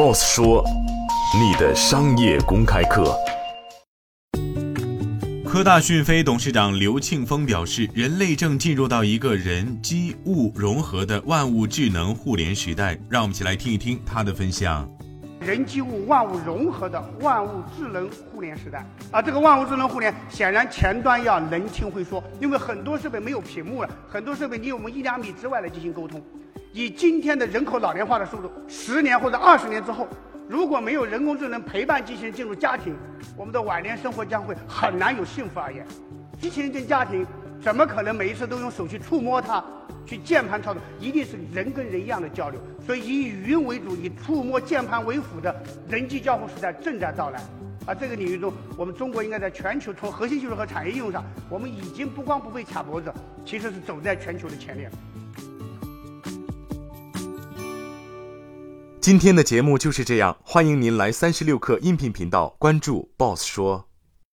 ，Boss 说，你的商业公开课。科大讯飞董事长刘庆峰表示，人类正进入到一个人机物融合的万物智能互联时代。让我们一起来听一听他的分享。人机物万物融合的万物智能互联时代啊，这个万物智能互联显然前端要能听会说，因为很多设备没有屏幕了，很多设备离我们一两米之外来进行沟通。以今天的人口老龄化的速度，十年或者二十年之后。如果没有人工智能陪伴机器人进入家庭，我们的晚年生活将会很难有幸福而言。机器人进家庭，怎么可能每一次都用手去触摸它，去键盘操作？一定是人跟人一样的交流。所以以语音为主，以触摸键盘为辅的人机交互时代正在到来。而这个领域中，我们中国应该在全球从核心技术和产业应用上，我们已经不光不被卡脖子，其实是走在全球的前列。今天的节目就是这样，欢迎您来三十六课音频频道关注 Boss 说。